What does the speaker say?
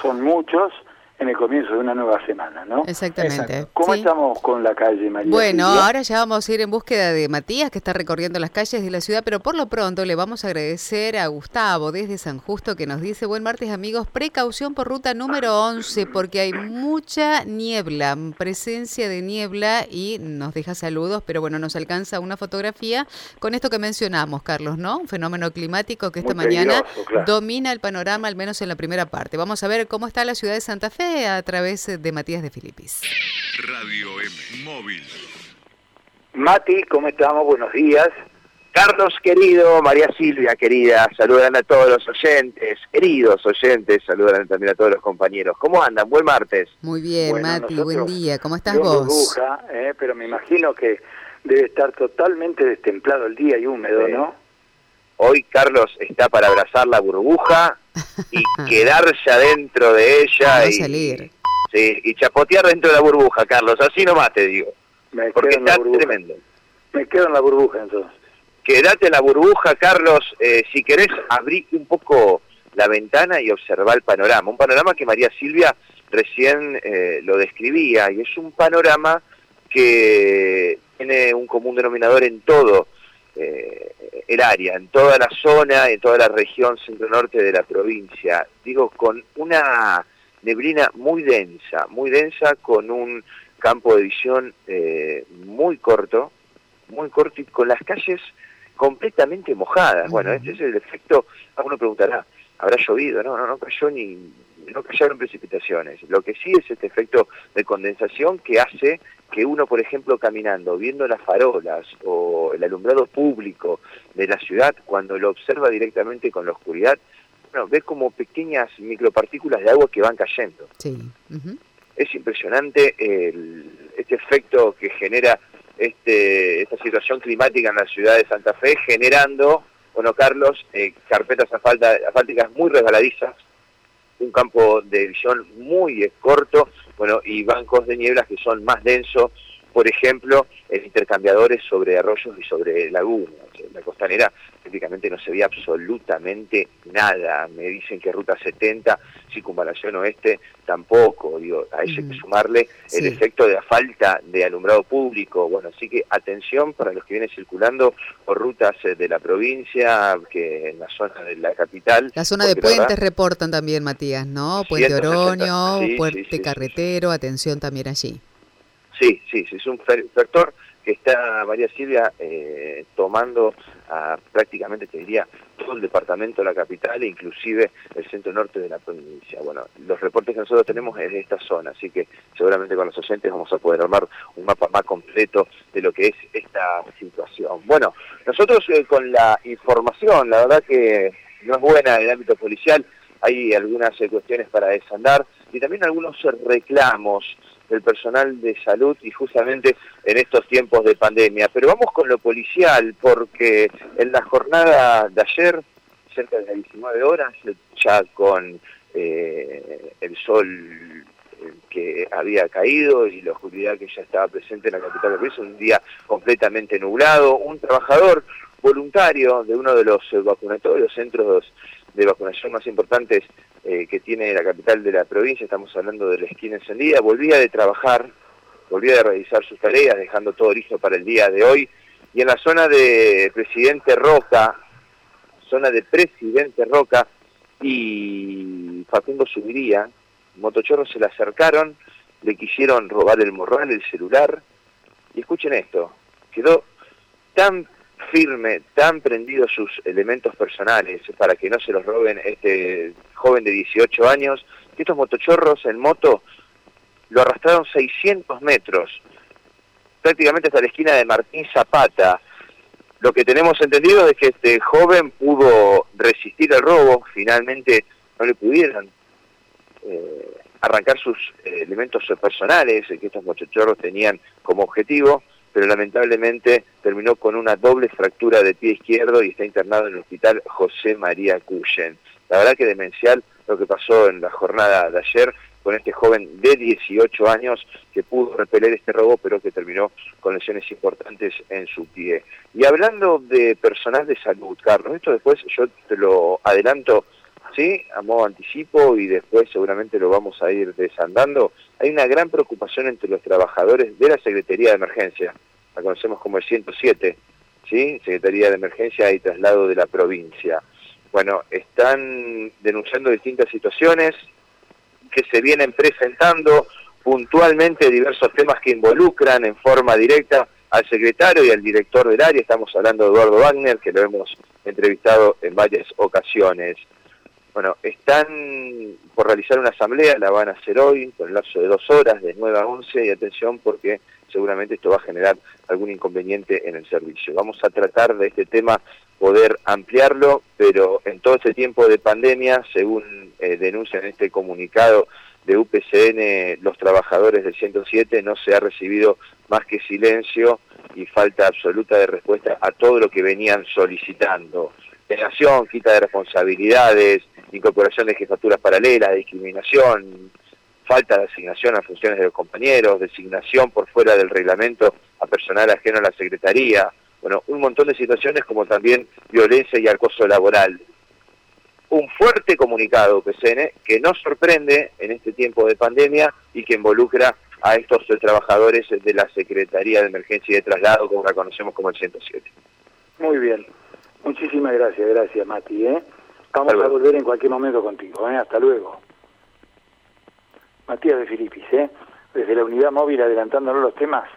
son muchos en el comienzo de una nueva semana, ¿no? Exactamente. ¿Cómo estamos con la calle, María? Bueno, ahora ya vamos a ir en búsqueda de Matías, que está recorriendo las calles de la ciudad, pero por lo pronto le vamos a agradecer a Gustavo desde San Justo que nos dice, buen martes amigos, precaución por ruta número 11, porque hay mucha niebla, presencia de niebla y nos deja saludos, pero bueno, nos alcanza una fotografía con esto que mencionamos, Carlos, ¿no? Un fenómeno climático que esta mañana domina el panorama, al menos en la primera parte. Vamos a ver cómo está la ciudad de Santa Fe a través de Matías de Filipis. Radio M, móvil. Mati, ¿cómo estamos? Buenos días. Carlos querido, María Silvia querida, saludan a todos los oyentes, queridos oyentes, saludan también a todos los compañeros. ¿Cómo andan? Buen martes. Muy bien, Mati, buen día. ¿Cómo estás vos? Burbuja, eh, pero me imagino que debe estar totalmente destemplado el día y húmedo, ¿no? Hoy Carlos está para abrazar la burbuja y quedarse adentro de ella y salir. Sí, y chapotear dentro de la burbuja, Carlos, así nomás te digo. Me porque está tremendo. Me quedo en la burbuja entonces. Quédate en la burbuja, Carlos, eh, si querés abrir un poco la ventana y observar el panorama. Un panorama que María Silvia recién eh, lo describía y es un panorama que tiene un común denominador en todo eh, el área, en toda la zona, en toda la región centro-norte de la provincia. Digo, con una neblina muy densa, muy densa, con un campo de visión eh, muy corto, muy corto y con las calles completamente mojadas. Bueno, este es el efecto, alguno preguntará, ¿habrá llovido? No, no, no cayó ni, no cayeron precipitaciones. Lo que sí es este efecto de condensación que hace que uno, por ejemplo, caminando, viendo las farolas o el alumbrado público de la ciudad, cuando lo observa directamente con la oscuridad, bueno, ve como pequeñas micropartículas de agua que van cayendo. Sí. Es impresionante este efecto que genera este, esta situación climática en la ciudad de Santa Fe, generando, bueno, Carlos, eh, carpetas asfálticas muy resbaladizas, un campo de visión muy corto, bueno, y bancos de nieblas que son más densos, por ejemplo, en intercambiadores sobre arroyos y sobre lagunas. La costanera prácticamente no se veía absolutamente nada. Me dicen que Ruta 70, circunvalación oeste, tampoco. Digo, a eso hay que sumarle el efecto de la falta de alumbrado público. Bueno, así que atención para los que vienen circulando por rutas eh, de la provincia, que en la zona de la capital. La zona de puentes reportan también, Matías, ¿no? Puente Oroño, Puente Carretero, atención también allí. Sí, sí, sí, es un factor que está María Silvia eh, tomando a, prácticamente, te diría, todo el departamento de la capital e inclusive el centro norte de la provincia. Bueno, los reportes que nosotros tenemos es de esta zona, así que seguramente con los oyentes vamos a poder armar un mapa más completo de lo que es esta situación. Bueno, nosotros eh, con la información, la verdad que no es buena en el ámbito policial, hay algunas eh, cuestiones para desandar y también algunos reclamos del personal de salud y justamente en estos tiempos de pandemia. Pero vamos con lo policial, porque en la jornada de ayer, cerca de las 19 horas, ya con eh, el sol eh, que había caído y la oscuridad que ya estaba presente en la capital del país, un día completamente nublado, un trabajador voluntario de uno de los vacunatorios, centros de vacunación más importantes eh, que tiene la capital de la provincia, estamos hablando de la esquina encendida, volvía de trabajar, volvía de realizar sus tareas, dejando todo listo para el día de hoy, y en la zona de Presidente Roca, zona de Presidente Roca y Facundo Subiría, motochorros se le acercaron, le quisieron robar el morral, el celular, y escuchen esto, quedó tan firme, tan prendido sus elementos personales para que no se los roben este joven de 18 años, que estos motochorros en moto lo arrastraron 600 metros, prácticamente hasta la esquina de Martín Zapata. Lo que tenemos entendido es que este joven pudo resistir el robo, finalmente no le pudieron eh, arrancar sus elementos personales que estos motochorros tenían como objetivo, pero lamentablemente terminó con una doble fractura de pie izquierdo y está internado en el hospital José María Cuyen. La verdad que demencial lo que pasó en la jornada de ayer con este joven de 18 años que pudo repeler este robo, pero que terminó con lesiones importantes en su pie. Y hablando de personal de salud, Carlos, esto después yo te lo adelanto ¿sí? A modo anticipo y después seguramente lo vamos a ir desandando. Hay una gran preocupación entre los trabajadores de la Secretaría de Emergencia, la conocemos como el 107, ¿sí? Secretaría de Emergencia y Traslado de la Provincia. Bueno, están denunciando distintas situaciones que se vienen presentando puntualmente diversos temas que involucran en forma directa al secretario y al director del área, estamos hablando de Eduardo Wagner, que lo hemos entrevistado en varias ocasiones. Bueno, están por realizar una asamblea, la van a hacer hoy, con el lapso de dos horas, de 9 a 11, y atención porque seguramente esto va a generar algún inconveniente en el servicio. Vamos a tratar de este tema poder ampliarlo, pero en todo este tiempo de pandemia, según eh, denuncian en este comunicado de UPCN, los trabajadores del 107 no se ha recibido más que silencio y falta absoluta de respuesta a todo lo que venían solicitando. Negación, quita de responsabilidades, incorporación de jefaturas paralelas, discriminación, falta de asignación a funciones de los compañeros, designación por fuera del reglamento a personal ajeno a la Secretaría, bueno, un montón de situaciones como también violencia y acoso laboral. Un fuerte comunicado PCN que nos sorprende en este tiempo de pandemia y que involucra a estos trabajadores de la Secretaría de Emergencia y de Traslado, como la conocemos como el 107. Muy bien. Muchísimas gracias, gracias Mati. ¿eh? Vamos a volver en cualquier momento contigo. ¿eh? Hasta luego. Matías de Filipis, ¿eh? desde la unidad móvil adelantándonos los temas